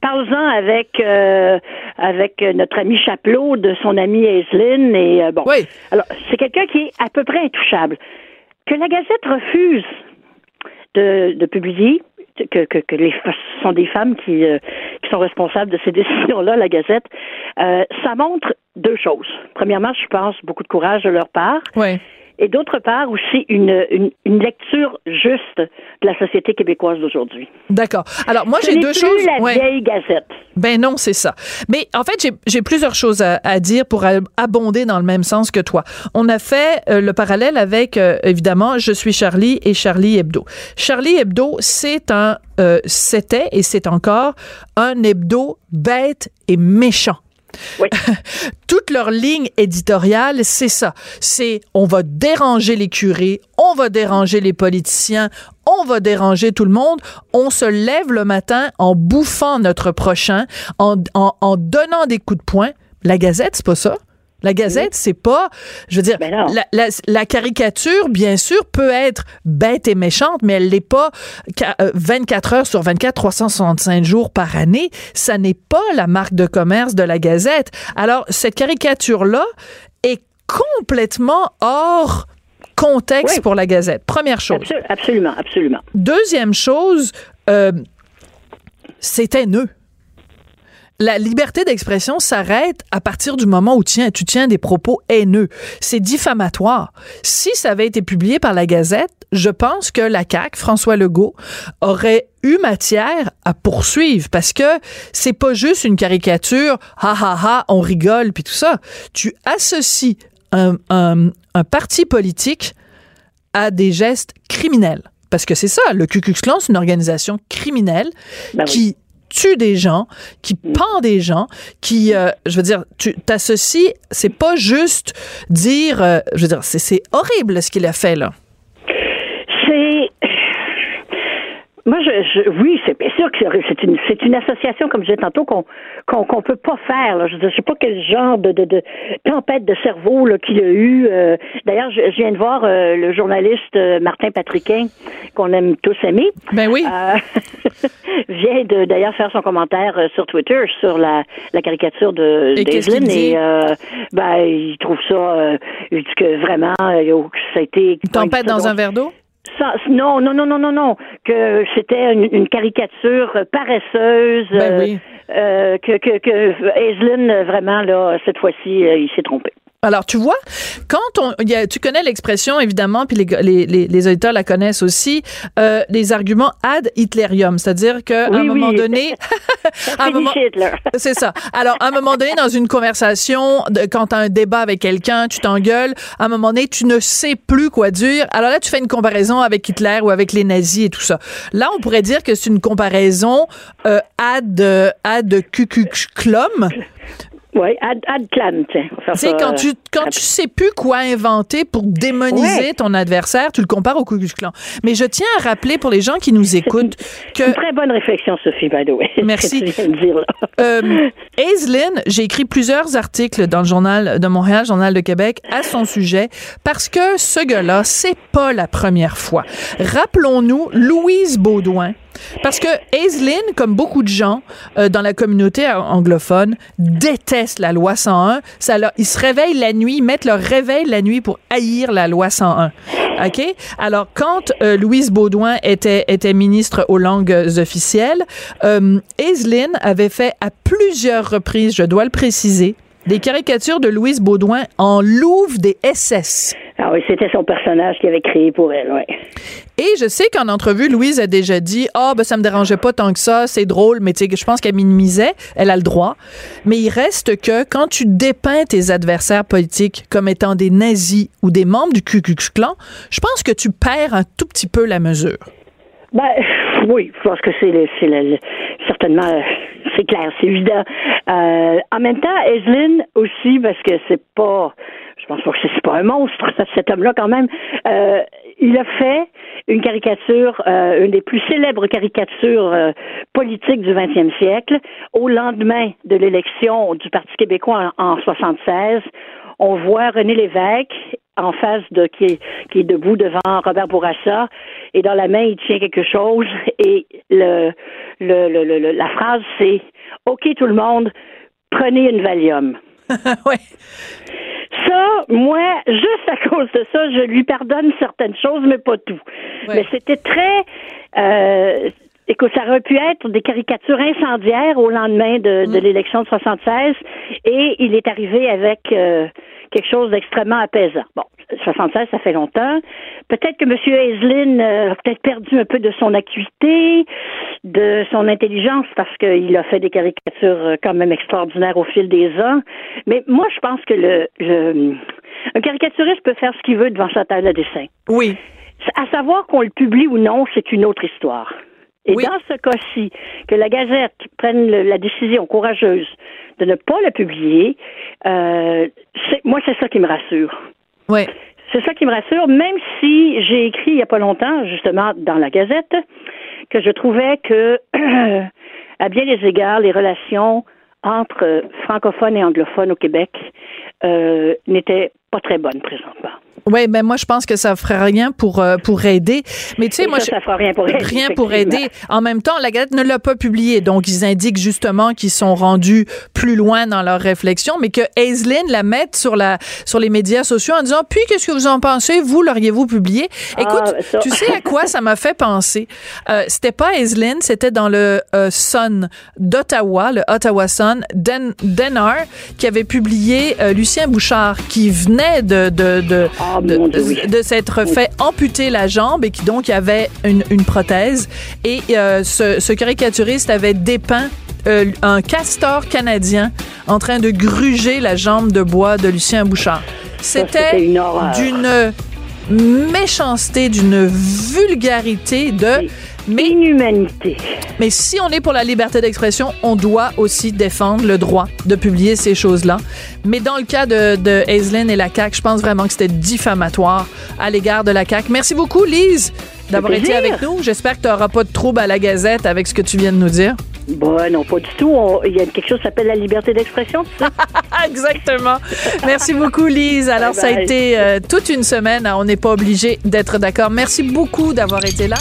Parle-en avec euh, avec notre ami Chapelot de son ami Aislinn et euh, bon.
Oui.
Alors c'est quelqu'un qui est à peu près intouchable. Que la Gazette refuse de, de publier, que, les ce sont des femmes qui, euh, sont responsables de ces décisions-là, la Gazette, euh, ça montre deux choses. Premièrement, je pense beaucoup de courage de leur part.
Oui
et d'autre part aussi une, une, une, lecture juste de la société québécoise d'aujourd'hui.
D'accord. Alors moi j'ai deux
plus
choses.
la vieille Gazette.
Ben non, c'est ça. Mais en fait j'ai plusieurs choses à, à, dire pour abonder dans le même sens que toi. On a fait euh, le parallèle avec euh, évidemment Je suis Charlie et Charlie Hebdo. Charlie Hebdo c'est un euh, c'était et c'est encore un hebdo bête et méchant. Toute leur ligne éditoriale, c'est ça. C'est on va déranger les curés, on va déranger les politiciens, on va déranger tout le monde. On se lève le matin en bouffant notre prochain, en, en, en donnant des coups de poing. La Gazette, c'est pas ça? La Gazette, c'est pas, je veux dire,
ben
la, la, caricature, bien sûr, peut être bête et méchante, mais elle l'est pas 24 euh, heures sur 24, 365 jours par année. Ça n'est pas la marque de commerce de la Gazette. Alors, cette caricature-là est complètement hors contexte pour la Gazette. Première chose.
absolument, absolument.
Deuxième chose, euh, c'est haineux la liberté d'expression s'arrête à partir du moment où tu tiens, tu tiens des propos haineux. C'est diffamatoire. Si ça avait été publié par la Gazette, je pense que la CAQ, François Legault, aurait eu matière à poursuivre parce que c'est pas juste une caricature, ha ha ha, on rigole puis tout ça. Tu associes un, un, parti politique à des gestes criminels. Parce que c'est ça, le Ku Klux Klan, c'est une organisation criminelle ben qui tue des gens, qui mm. pend des gens, qui, euh, je veux dire, tu t'associes, c'est pas juste dire, euh, je veux dire, c'est horrible ce qu'il a fait là.
C'est moi, je, oui, c'est bien sûr que c'est une, c'est une association, comme je disais tantôt, qu'on qu'on peut pas faire. Là. Je ne sais pas quel genre de, de, de tempête de cerveau qu'il a eu. Euh. D'ailleurs, je, viens de voir euh, le journaliste euh, Martin Patriquin, qu'on aime tous aimer.
Ben oui.
vient de d'ailleurs faire son commentaire sur Twitter sur la, la caricature de
d'Aislinn
et, ben il trouve ça, il dit que vraiment, ça a été
une tempête dans un verre d'eau?
Non, non, non, non, non, non, que c'était une, caricature paresseuse.
Ben oui.
Euh, que, que, que Aislinn, vraiment, là, cette fois-ci, euh, il s'est trompé.
Alors, tu vois, quand on, y a, tu connais l'expression, évidemment, puis les, les, les, auditeurs la connaissent aussi, euh, les arguments ad Hitlerium, c'est-à-dire qu'à un moment donné... C'est ça. Alors, à un moment donné, dans une conversation, de, quand tu as un débat avec quelqu'un, tu t'engueules, à un moment donné, tu ne sais plus quoi dire. Alors là, tu fais une comparaison avec Hitler ou avec les nazis et tout ça. Là, on pourrait dire que c'est une comparaison euh, ad, ad Klum
oui, ad, ad tiens.
Tu sais, quand, tu, quand tu sais plus quoi inventer pour démoniser ton adversaire, tu le compares au Ku Clan. Mais je tiens à rappeler pour les gens qui nous écoutent que...
Une très bonne réflexion, Sophie, by the way.
Merci. euh, Aislinn, j'ai écrit plusieurs articles dans le journal de Montréal, Journal de Québec, à son sujet, parce que ce gars-là, c'est pas la première fois. Rappelons-nous Louise Baudouin, parce que Aislinn, comme beaucoup de gens euh, dans la communauté anglophone, déteste la loi 101. Ça ils se réveillent la nuit, mettent leur réveil la nuit pour haïr la loi 101. OK? Alors, quand euh, Louise Baudouin était, était ministre aux langues officielles, euh, avait fait à plusieurs reprises, je dois le préciser, des caricatures de Louise Baudouin en louve des SS.
Ah oui, c'était son personnage qu'il avait créé pour elle, oui.
Et je sais qu'en entrevue, Louise a déjà dit Ah, oh, ben ça me dérangeait pas tant que ça, c'est drôle, mais tu sais, je pense qu'elle minimisait, elle a le droit. Mais il reste que quand tu dépeins tes adversaires politiques comme étant des nazis ou des membres du Ku Klux Klan, je pense que tu perds un tout petit peu la mesure.
Ben, oui, je pense que c'est certainement c'est clair, c'est évident. Euh, en même temps, Aislinn aussi, parce que c'est pas, je pense pas que c'est pas un monstre, cet homme-là quand même. Euh, il a fait une caricature, euh, une des plus célèbres caricatures euh, politiques du XXe siècle, au lendemain de l'élection du Parti québécois en, en 76 on voit René Lévesque en face de qui est, qui est debout devant Robert Bourassa et dans la main il tient quelque chose et le, le, la phrase c'est OK tout le monde prenez une Valium.
ouais.
Ça, moi, juste à cause de ça, je lui pardonne certaines choses, mais pas tout. Mais c'était très euh, Écoute, ça aurait pu être des caricatures incendiaires au lendemain de, de mm. l'élection de 76 et il est arrivé avec euh, quelque chose d'extrêmement apaisant. Bon, 76, ça fait longtemps. Peut-être que M. Aislinn euh, a peut-être perdu un peu de son acuité, de son intelligence, parce qu'il a fait des caricatures euh, quand même extraordinaires au fil des ans. Mais moi, je pense que le, le un caricaturiste peut faire ce qu'il veut devant sa table à dessin.
Oui.
À savoir qu'on le publie ou non, c'est une autre histoire. Et dans ce cas-ci, que la Gazette prenne la décision courageuse de ne pas la publier, euh, moi, c'est ça qui me rassure.
Oui.
C'est ça qui me rassure, même si j'ai écrit il n'y a pas longtemps, justement, dans la Gazette, que je trouvais que, à bien des égards, les relations entre francophones et anglophones au Québec euh, n'étaient pas très bonnes présentement.
Oui, ben moi je pense que ça ferait rien pour euh, pour aider. Mais tu sais, moi
ça, ça fera rien pour aider.
Rien pour aider. En même temps, la Gazette ne l'a pas publié, donc ils indiquent justement qu'ils sont rendus plus loin dans leur réflexion, mais que Aislinn la mette sur la sur les médias sociaux en disant puis qu'est-ce que vous en pensez? Vous l'auriez-vous publié?
Ah,
Écoute, tu sais à quoi ça m'a fait penser euh, C'était pas Aislinn, c'était dans le euh, Sun d'Ottawa, le Ottawa Sun, Den Denard, qui avait publié Lucien Bouchard, qui venait de de, de
ah,
de, s'être fait amputer la jambe et qui donc avait une, prothèse. Et euh, ce, caricaturiste avait dépeint euh, un castor canadien en train de gruger la jambe de bois de Lucien Bouchard. C'était d'une méchanceté, d'une vulgarité de
mais, Inhumanité.
Mais si on est pour la liberté d'expression, on doit aussi défendre le droit de publier ces choses-là. Mais dans le cas de, de Aislinn et la CAQ, je pense vraiment que c'était diffamatoire à l'égard de la CAQ. Merci beaucoup, Lise, d'avoir été avec nous. J'espère que tu n'auras pas de trouble à la Gazette avec ce que tu viens de nous dire.
Bon, non, pas du tout. Il y a quelque chose qui s'appelle la liberté d'expression,
Exactement. Merci beaucoup, Lise. Alors, ça a été euh, toute une semaine. On n'est pas obligé d'être d'accord. Merci beaucoup d'avoir été là.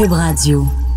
Cube Radio.